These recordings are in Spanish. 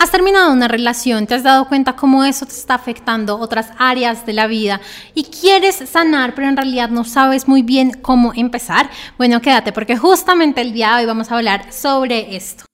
Has terminado una relación, te has dado cuenta cómo eso te está afectando otras áreas de la vida y quieres sanar, pero en realidad no sabes muy bien cómo empezar. Bueno, quédate porque justamente el día de hoy vamos a hablar sobre esto.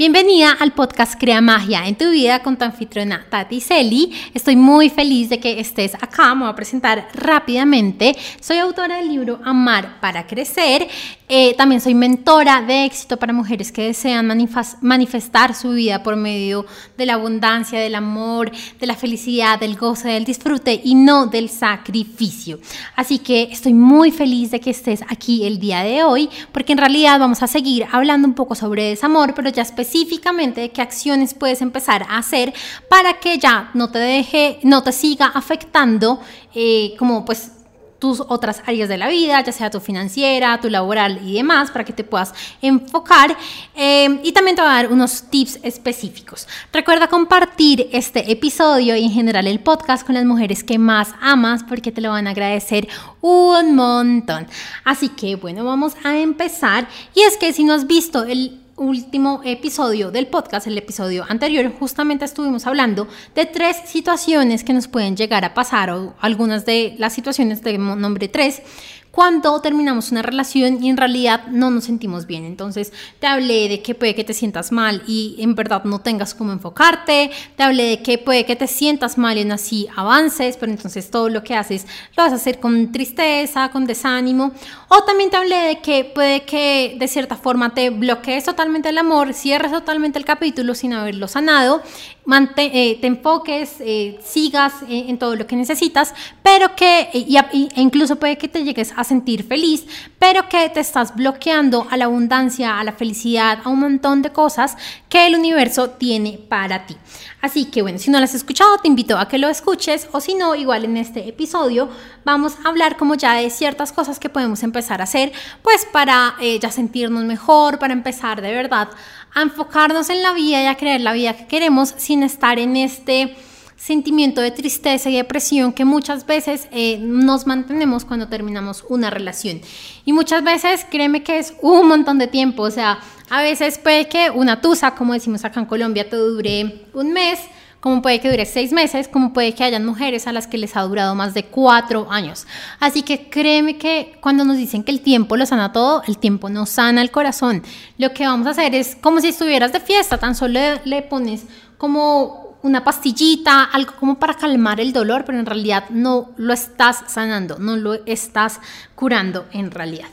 Bienvenida al podcast Crea Magia en tu vida con tu anfitriona Tati Celi. Estoy muy feliz de que estés acá. Me voy a presentar rápidamente. Soy autora del libro Amar para Crecer. Eh, también soy mentora de éxito para mujeres que desean manifestar su vida por medio de la abundancia, del amor, de la felicidad, del goce, del disfrute y no del sacrificio. Así que estoy muy feliz de que estés aquí el día de hoy porque en realidad vamos a seguir hablando un poco sobre desamor, pero ya específicamente específicamente qué acciones puedes empezar a hacer para que ya no te deje, no te siga afectando eh, como pues tus otras áreas de la vida, ya sea tu financiera, tu laboral y demás, para que te puedas enfocar. Eh, y también te voy a dar unos tips específicos. Recuerda compartir este episodio y en general el podcast con las mujeres que más amas, porque te lo van a agradecer un montón. Así que bueno, vamos a empezar. Y es que si no has visto el último episodio del podcast, el episodio anterior, justamente estuvimos hablando de tres situaciones que nos pueden llegar a pasar o algunas de las situaciones de nombre tres cuando terminamos una relación y en realidad no nos sentimos bien. Entonces te hablé de que puede que te sientas mal y en verdad no tengas cómo enfocarte, te hablé de que puede que te sientas mal y en así avances, pero entonces todo lo que haces lo vas a hacer con tristeza, con desánimo. O también te hablé de que puede que de cierta forma te bloquees totalmente el amor, cierres totalmente el capítulo sin haberlo sanado, eh, te enfoques, eh, sigas eh, en todo lo que necesitas, pero que, y, e incluso puede que te llegues a a sentir feliz, pero que te estás bloqueando a la abundancia, a la felicidad, a un montón de cosas que el universo tiene para ti. Así que bueno, si no lo has escuchado, te invito a que lo escuches o si no, igual en este episodio vamos a hablar como ya de ciertas cosas que podemos empezar a hacer, pues para eh, ya sentirnos mejor, para empezar de verdad a enfocarnos en la vida y a creer la vida que queremos sin estar en este sentimiento de tristeza y depresión que muchas veces eh, nos mantenemos cuando terminamos una relación. Y muchas veces, créeme que es un montón de tiempo, o sea, a veces puede que una tusa, como decimos acá en Colombia, te dure un mes, como puede que dure seis meses, como puede que hayan mujeres a las que les ha durado más de cuatro años. Así que créeme que cuando nos dicen que el tiempo lo sana todo, el tiempo no sana el corazón. Lo que vamos a hacer es como si estuvieras de fiesta, tan solo le pones como una pastillita, algo como para calmar el dolor, pero en realidad no lo estás sanando, no lo estás curando en realidad.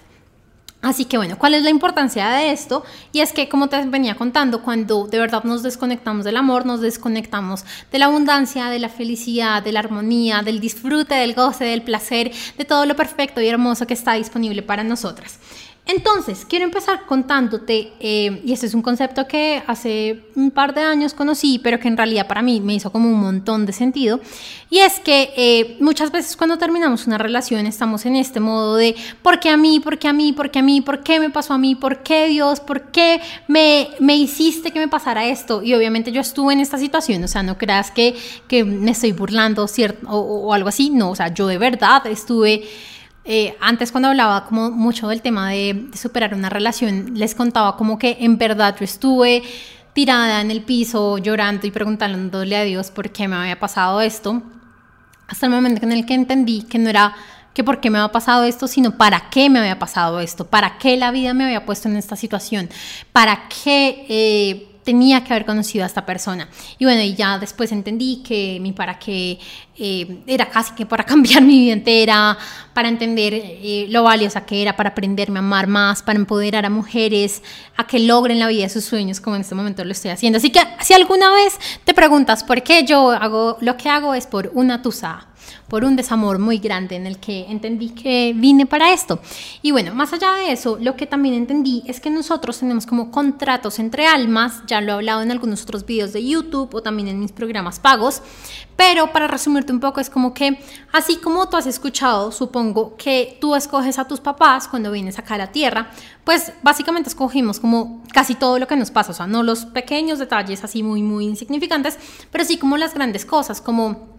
Así que bueno, ¿cuál es la importancia de esto? Y es que, como te venía contando, cuando de verdad nos desconectamos del amor, nos desconectamos de la abundancia, de la felicidad, de la armonía, del disfrute, del goce, del placer, de todo lo perfecto y hermoso que está disponible para nosotras. Entonces, quiero empezar contándote, eh, y este es un concepto que hace un par de años conocí, pero que en realidad para mí me hizo como un montón de sentido, y es que eh, muchas veces cuando terminamos una relación estamos en este modo de, ¿por qué a mí? ¿Por qué a mí? ¿Por qué a mí? ¿Por qué me pasó a mí? ¿Por qué Dios? ¿Por qué me, me hiciste que me pasara esto? Y obviamente yo estuve en esta situación, o sea, no creas que, que me estoy burlando cierto, o, o algo así, no, o sea, yo de verdad estuve eh, antes cuando hablaba como mucho del tema de, superar una relación, les contaba como que en verdad yo estuve tirada en el piso llorando y preguntándole a Dios por qué me había pasado esto, hasta el momento en el que entendí que no era que por qué me había pasado esto, sino para qué me había pasado esto, para qué la vida me había puesto en esta situación, para qué... Eh, tenía que haber conocido a esta persona. Y bueno, y ya después entendí que mi para qué eh, era casi que para cambiar mi vida entera, para entender eh, lo valiosa que era, para aprenderme a amar más, para empoderar a mujeres a que logren la vida de sus sueños, como en este momento lo estoy haciendo. Así que si alguna vez te preguntas por qué yo hago lo que hago, es por una tusa por un desamor muy grande en el que entendí que vine para esto. Y bueno, más allá de eso, lo que también entendí es que nosotros tenemos como contratos entre almas, ya lo he hablado en algunos otros videos de YouTube o también en mis programas pagos, pero para resumirte un poco es como que así como tú has escuchado, supongo que tú escoges a tus papás cuando vienes acá a la tierra, pues básicamente escogimos como casi todo lo que nos pasa, o sea, no los pequeños detalles así muy, muy insignificantes, pero sí como las grandes cosas, como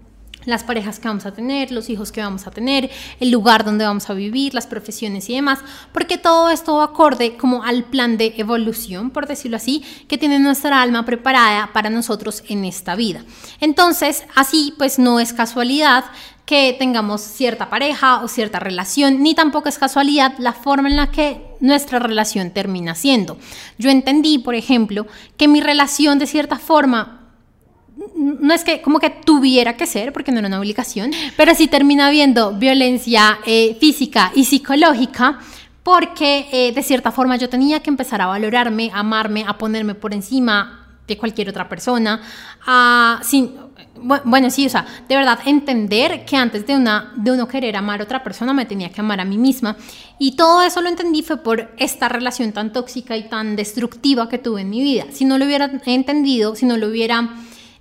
las parejas que vamos a tener, los hijos que vamos a tener, el lugar donde vamos a vivir, las profesiones y demás, porque todo esto va acorde como al plan de evolución, por decirlo así, que tiene nuestra alma preparada para nosotros en esta vida. Entonces, así pues no es casualidad que tengamos cierta pareja o cierta relación, ni tampoco es casualidad la forma en la que nuestra relación termina siendo. Yo entendí, por ejemplo, que mi relación de cierta forma no es que como que tuviera que ser, porque no era una obligación, pero sí termina habiendo violencia eh, física y psicológica porque eh, de cierta forma yo tenía que empezar a valorarme, a amarme, a ponerme por encima de cualquier otra persona, a, sin, bueno, sí, o sea, de verdad entender que antes de, una, de uno querer amar a otra persona me tenía que amar a mí misma. Y todo eso lo entendí fue por esta relación tan tóxica y tan destructiva que tuve en mi vida. Si no lo hubiera entendido, si no lo hubiera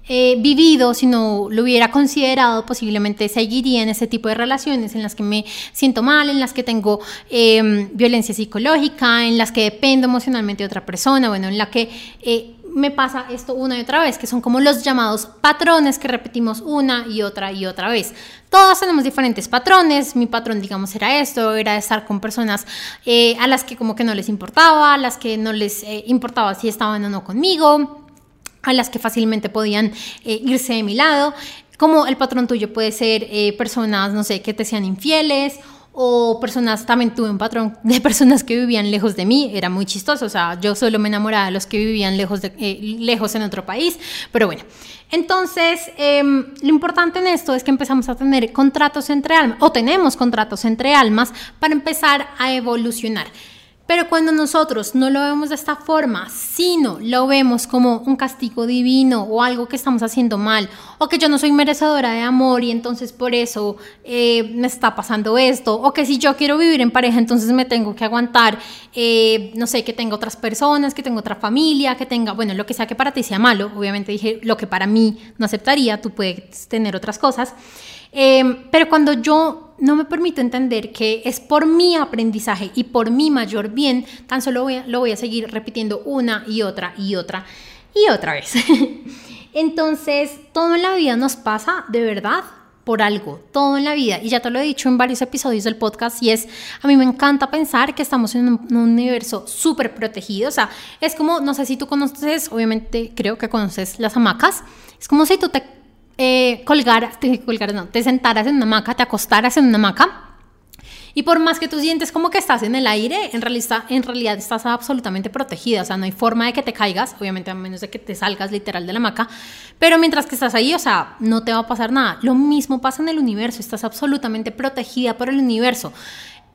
eh, vivido, si no lo hubiera considerado, posiblemente seguiría en ese tipo de relaciones en las que me siento mal, en las que tengo em, violencia psicológica, en las que dependo emocionalmente de otra persona, bueno, en la que... Eh, me pasa esto una y otra vez, que son como los llamados patrones que repetimos una y otra y otra vez. Todos tenemos diferentes patrones. Mi patrón, digamos, era esto, era estar con personas eh, a las que como que no les importaba, a las que no les importaba si estaban o no conmigo a las que fácilmente podían eh, irse de mi lado, como el patrón tuyo puede ser eh, personas, no sé, que te sean infieles o personas, también tuve un patrón de personas que vivían lejos de mí, era muy chistoso, o sea, yo solo me enamoraba de los que vivían lejos, de, eh, lejos en otro país, pero bueno. Entonces, em, lo importante en esto es que empezamos a tener contratos entre almas, o tenemos contratos entre almas para empezar a evolucionar. Pero cuando nosotros no lo vemos de esta forma, sino lo vemos como un castigo divino o algo que estamos haciendo mal, o que yo no soy merecedora de amor y entonces por eso eh, me está pasando esto, o que si yo quiero vivir en pareja, entonces me tengo que aguantar, eh, no sé, que tenga otras personas, que tenga otra familia, que tenga, bueno, lo que sea que para ti sea malo, obviamente dije lo que para mí no aceptaría, tú puedes tener otras cosas. Em, pero cuando yo no me permito entender que es por mi aprendizaje y por mi mayor bien, tan solo lo voy a seguir repitiendo una y otra y otra y otra vez. Entonces, todo en la vida nos pasa de verdad por algo, todo en la vida. Y ya te lo he dicho en varios episodios del podcast y es, a mí me encanta pensar que estamos en un, un universo súper protegido. O sea, es como, no sé si tú conoces, obviamente creo que conoces las hamacas. Es como si tú te eh, colgar, te, colgar, no, te sentaras en una hamaca, te acostaras en una hamaca. Y por más que tú sientes como que estás en el aire, en realidad, en realidad estás absolutamente protegida. O sea, no hay forma de que te caigas, obviamente a menos de que te salgas literal de la hamaca. Pero mientras que estás ahí, o sea, no te va a pasar nada. Lo mismo pasa en el universo, estás absolutamente protegida por el universo.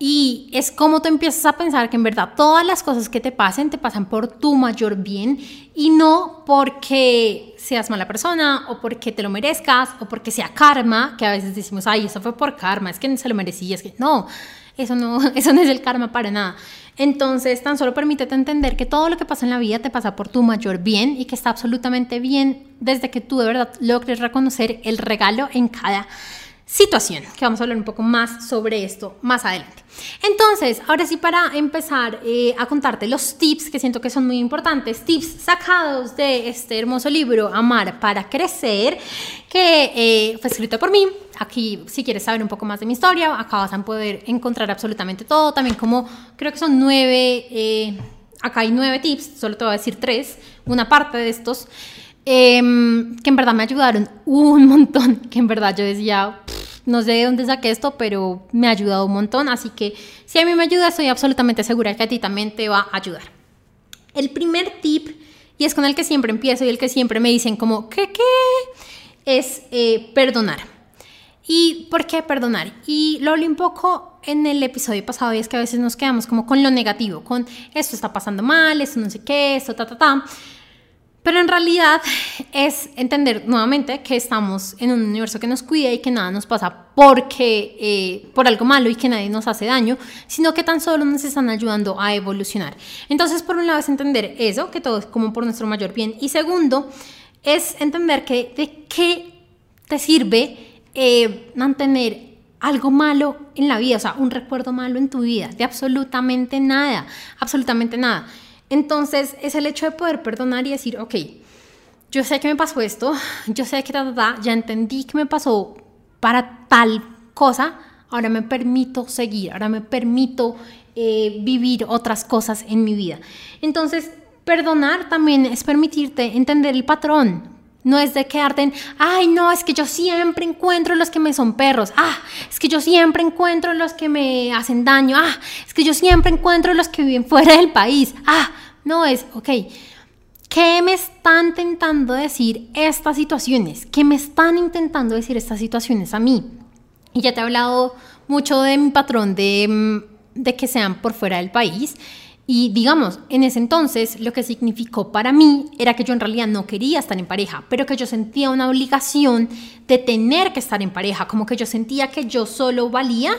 Y es como tú empiezas a pensar que en verdad todas las cosas que te pasen te pasan por tu mayor bien y no porque seas mala persona o porque te lo merezcas o porque sea karma, que a veces decimos, ay, eso fue por karma, es que se lo merecía, es que no, eso no, eso no es el karma para nada. Entonces, tan solo permítete entender que todo lo que pasa en la vida te pasa por tu mayor bien y que está absolutamente bien desde que tú de verdad logres reconocer el regalo en cada situación, que vamos a hablar un poco más sobre esto más adelante. Entonces, ahora sí, para empezar eh, a contarte los tips que siento que son muy importantes, tips sacados de este hermoso libro, Amar para Crecer, que eh, fue escrito por mí. Aquí, si quieres saber un poco más de mi historia, acá vas a poder encontrar absolutamente todo, también como creo que son nueve, eh, acá hay nueve tips, solo te voy a decir tres, una parte de estos. Em, que en verdad me ayudaron un montón, que en verdad yo decía, no sé de dónde saqué esto, pero me ha ayudado un montón, así que si a mí me ayuda, estoy absolutamente segura que a ti también te va a ayudar. El primer tip, y es con el que siempre empiezo y el que siempre me dicen como, ¿qué qué? Es eh, perdonar. ¿Y por qué perdonar? Y lo hablé un poco en el episodio pasado y es que a veces nos quedamos como con lo negativo, con esto está pasando mal, esto no sé qué, esto ta ta ta. Pero en realidad es entender nuevamente que estamos en un universo que nos cuida y que nada nos pasa porque, eh, por algo malo y que nadie nos hace daño, sino que tan solo nos están ayudando a evolucionar. Entonces, por un lado es entender eso, que todo es como por nuestro mayor bien. Y segundo, es entender que de qué te sirve eh, mantener algo malo en la vida, o sea, un recuerdo malo en tu vida, de absolutamente nada, absolutamente nada. Entonces es el hecho de poder perdonar y decir, ok, yo sé que me pasó esto, yo sé que ya entendí que me pasó para tal cosa, ahora me permito seguir, ahora me permito eh, vivir otras cosas en mi vida. Entonces, perdonar también es permitirte entender el patrón. No es de quedarte en, ay, no, es que yo siempre encuentro los que me son perros. Ah, es que yo siempre encuentro los que me hacen daño. Ah, es que yo siempre encuentro los que viven fuera del país. Ah, no es, ok. ¿Qué me están intentando decir estas situaciones? ¿Qué me están intentando decir estas situaciones a mí? Y ya te he hablado mucho de mi patrón de, mm, de que sean por fuera del país. Y digamos, en ese entonces lo que significó para mí era que yo en realidad no quería estar en pareja, pero que yo sentía una obligación de tener que estar en pareja, como que yo sentía que yo solo valía,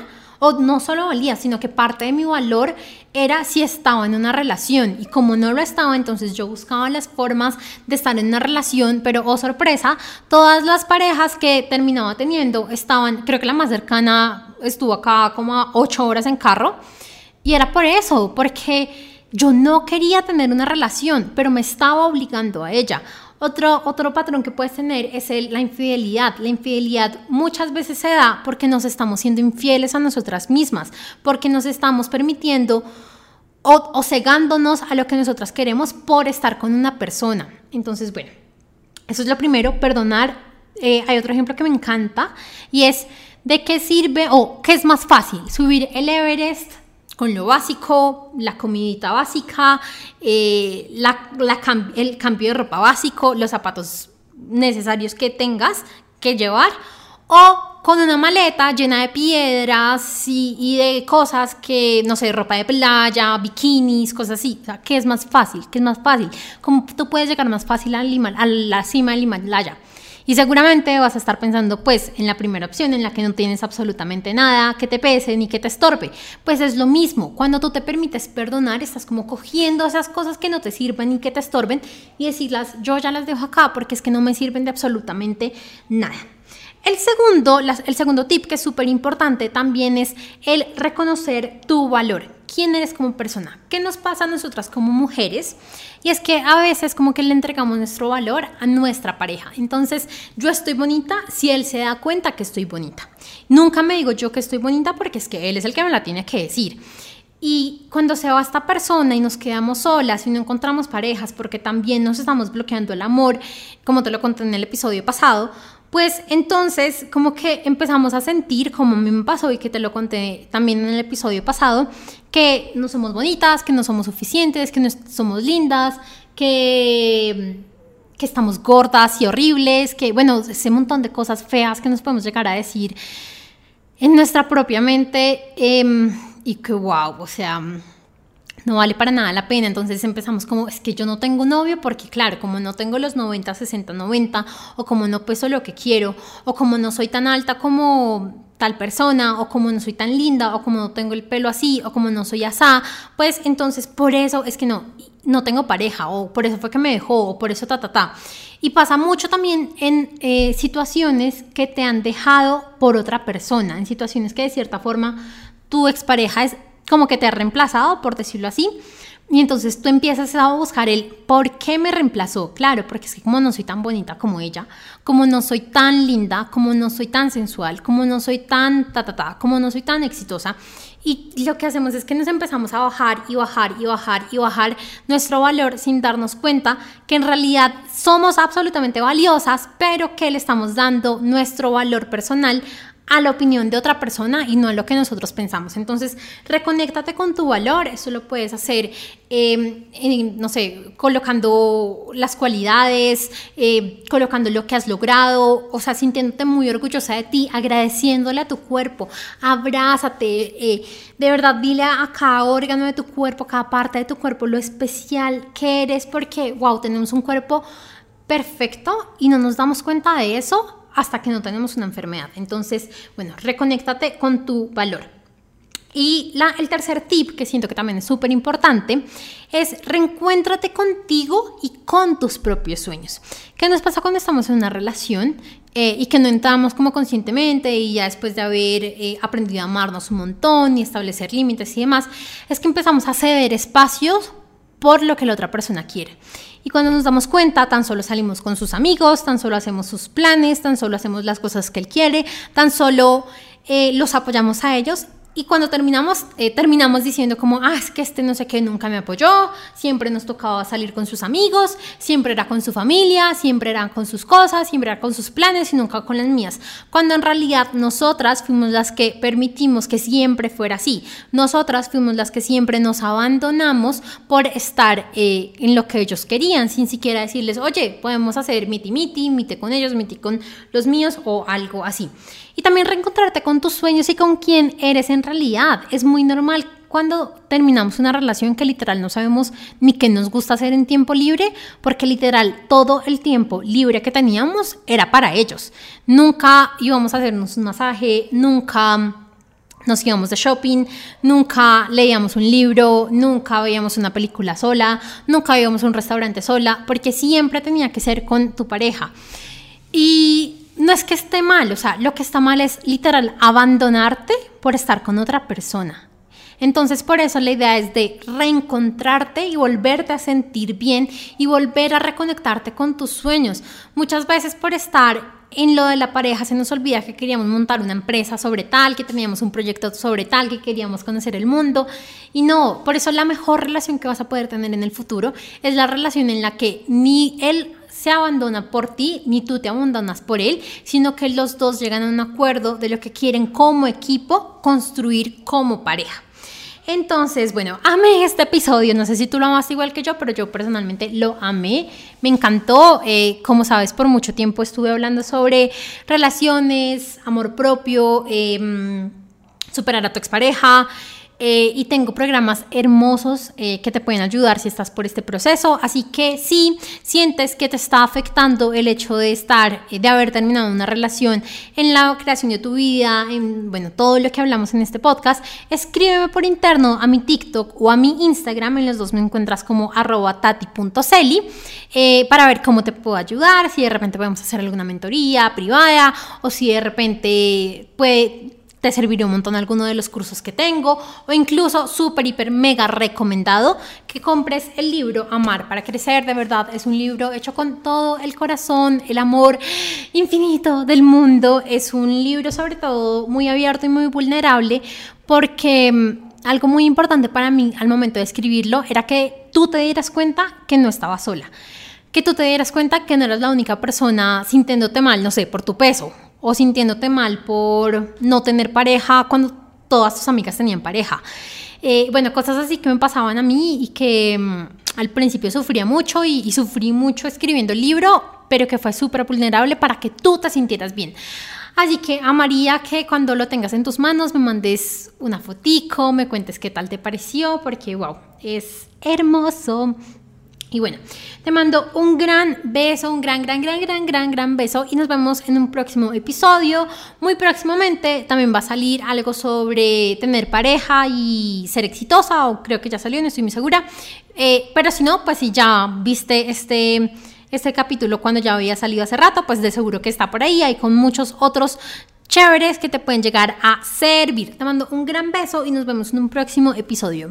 o no solo valía, sino que parte de mi valor era si estaba en una relación. Y como no lo estaba, entonces yo buscaba las formas de estar en una relación, pero oh sorpresa, todas las parejas que terminaba teniendo estaban, creo que la más cercana estuvo acá como a ocho horas en carro. Y era por eso, porque yo no quería tener una relación, pero me estaba obligando a ella. Otro, otro patrón que puedes tener es la infidelidad. La infidelidad muchas veces se da porque nos estamos siendo infieles a nosotras mismas, porque nos estamos permitiendo o, cegándonos a lo que nosotras queremos por estar con una persona. Entonces, bueno, eso es lo primero, perdonar. Eh, hay otro ejemplo que me encanta y es de qué sirve o qué es más fácil, subir el Everest con lo básico, la comidita básica, eh, el cambio de ropa básico, los zapatos necesarios que tengas que llevar, o con una maleta llena de piedras y, de cosas que, no sé, ropa de playa, bikinis, cosas así. O sea, ¿qué es más fácil? ¿Qué es más fácil? ¿Cómo tú puedes llegar más fácil a la cima del Himalaya? Y seguramente vas a estar pensando, pues, en la primera opción, en la que no tienes absolutamente nada que te pese ni que te estorbe. Pues es lo mismo, cuando tú te permites perdonar, estás como cogiendo esas cosas que no te sirven ni que te estorben y decirlas, yo ya las dejo acá porque es que no me sirven de absolutamente nada. El segundo, el segundo tip que es súper importante también es el reconocer tu valor. ¿Quién eres como persona? ¿Qué nos pasa a nosotras como mujeres? Y es que a veces como que le entregamos nuestro valor a nuestra pareja. Entonces, yo estoy bonita si él se da cuenta que estoy bonita. Nunca me digo yo que estoy bonita porque es que él es el que me la tiene que decir. Y cuando se va esta persona y nos quedamos solas y no encontramos parejas porque también nos estamos bloqueando el amor, como te lo conté en el episodio pasado, pues entonces como que empezamos a sentir, como a mí me pasó y que te lo conté también en el episodio pasado, que no somos bonitas, que no somos suficientes, que no somos lindas, que, que estamos gordas y horribles, que bueno, ese montón de cosas feas que nos podemos llegar a decir en nuestra propia mente em, y que wow, o sea no vale para nada la pena. Entonces empezamos como, es que yo no tengo novio porque claro, como no tengo los 90, 60, 90, o como no peso lo que quiero, o como no soy tan alta como tal persona, o como no soy tan linda, o como no tengo el pelo así, o como no soy asá, pues entonces por eso es que no, no tengo pareja, o por eso fue que me dejó, o por eso ta, ta, ta. Y pasa mucho también en eh, situaciones que te han dejado por otra persona, en situaciones que de cierta forma tu expareja es como que te ha reemplazado, por decirlo así. Y entonces tú empiezas a buscar el por qué me reemplazó. Claro, porque es que como no soy tan bonita como ella, como no soy tan linda, como no soy tan sensual, como no soy tan ta ta ta, como no soy tan exitosa. Y lo que hacemos es que nos empezamos a bajar y bajar y bajar y bajar nuestro valor sin darnos cuenta que en realidad somos absolutamente valiosas, pero que le estamos dando nuestro valor personal a la opinión de otra persona y no a lo que nosotros pensamos. Entonces, reconéctate con tu valor. Eso lo puedes hacer, em, no sé, colocando las cualidades, eh, colocando lo que has logrado, o sea, sintiéndote muy orgullosa de ti, agradeciéndole a tu cuerpo, abrázate, eh, de verdad, dile a cada órgano de tu cuerpo, cada parte de tu cuerpo, lo especial que eres, porque, wow, tenemos un cuerpo perfecto y no nos damos cuenta de eso hasta que no tenemos una enfermedad. Entonces, bueno, reconéctate con tu valor. Y la, el tercer tip, que siento que también es súper importante, es reencuéntrate contigo y con tus propios sueños. ¿Qué nos pasa cuando estamos en una relación eh, y que no entramos como conscientemente y ya después de haber eh, aprendido a amarnos un montón y establecer límites y demás? Es que empezamos a ceder espacios por lo que la otra persona quiere. Y cuando nos damos cuenta, tan solo salimos con sus amigos, tan solo hacemos sus planes, tan solo hacemos las cosas que él quiere, tan solo eh, los apoyamos a ellos y cuando terminamos, eh, terminamos diciendo como, ah, es que este no sé qué nunca me apoyó, siempre nos tocaba salir con sus amigos, siempre era con su familia, siempre era con sus cosas, siempre era con sus planes y nunca con las mías. Cuando en realidad nosotras fuimos las que permitimos que siempre fuera así. Nosotras fuimos las que siempre nos abandonamos por estar eh, en lo que ellos querían, sin siquiera decirles, oye, podemos hacer miti miti, mite con ellos, miti con los míos o algo así. Y también reencontrarte con tus sueños y con quién eres en realidad. Es muy normal cuando terminamos una relación que literal no sabemos ni qué nos gusta hacer en tiempo libre, porque literal todo el tiempo libre que teníamos era para ellos. Nunca íbamos a hacernos un masaje, nunca nos íbamos de shopping, nunca leíamos un libro, nunca veíamos una película sola, nunca íbamos a un restaurante sola, porque siempre tenía que ser con tu pareja. Y no es que esté mal, o sea, lo que está mal es literal abandonarte por estar con otra persona. Entonces, por eso la idea es de reencontrarte y volverte a sentir bien y volver a reconectarte con tus sueños. Muchas veces por estar en lo de la pareja se nos olvida que queríamos montar una empresa sobre tal, que teníamos un proyecto sobre tal, que queríamos conocer el mundo. Y no, por eso la mejor relación que vas a poder tener en el futuro es la relación en la que ni él se abandona por ti, ni tú te abandonas por él, sino que los dos llegan a un acuerdo de lo que quieren como equipo construir como pareja. Entonces, bueno, amé este episodio. No sé si tú lo amas igual que yo, pero yo personalmente lo amé. Me encantó. Eh, como sabes, por mucho tiempo estuve hablando sobre relaciones, amor propio, em, superar a tu expareja. Eh, y tengo programas hermosos eh, que te pueden ayudar si estás por este proceso. Así que si sientes que te está afectando el hecho de estar, eh, de haber terminado una relación en la creación de tu vida, en bueno, todo lo que hablamos en este podcast, escríbeme por interno a mi TikTok o a mi Instagram. En los dos me encuentras como arroba tati.celi para ver cómo te puedo ayudar, si de repente podemos hacer alguna mentoría privada o si de repente puede te serviría un montón alguno de los cursos que tengo o incluso súper, hiper, mega recomendado que compres el libro Amar para Crecer. De verdad, es un libro hecho con todo el corazón, el amor infinito del mundo. Es un libro sobre todo muy abierto y muy vulnerable porque mm, algo muy importante para mí al momento de escribirlo era que tú te dieras cuenta que no estaba sola que tú te dieras cuenta que no eras la única persona sintiéndote mal, no sé, por tu peso o sintiéndote mal por no tener pareja cuando todas tus amigas tenían pareja. Eh, bueno, cosas así que me pasaban a mí y que mm, al principio sufría mucho y, sufrí mucho escribiendo el libro, pero que fue súper vulnerable para que tú te sintieras bien. Así que amaría que cuando lo tengas en tus manos me mandes una fotico, me cuentes qué tal te pareció, porque wow, es hermoso. Y bueno, te mando un gran beso, un gran, gran, gran, gran, gran, gran beso y nos vemos en un próximo episodio. Muy próximamente también va a salir algo sobre tener pareja y ser exitosa, o creo que ya salió, no estoy muy segura. Eh, pero si no, pues si ya viste este, este capítulo cuando ya había salido hace rato, pues de seguro que está por ahí, hay con muchos otros chéveres que te pueden llegar a servir. Te mando un gran beso y nos vemos en un próximo episodio.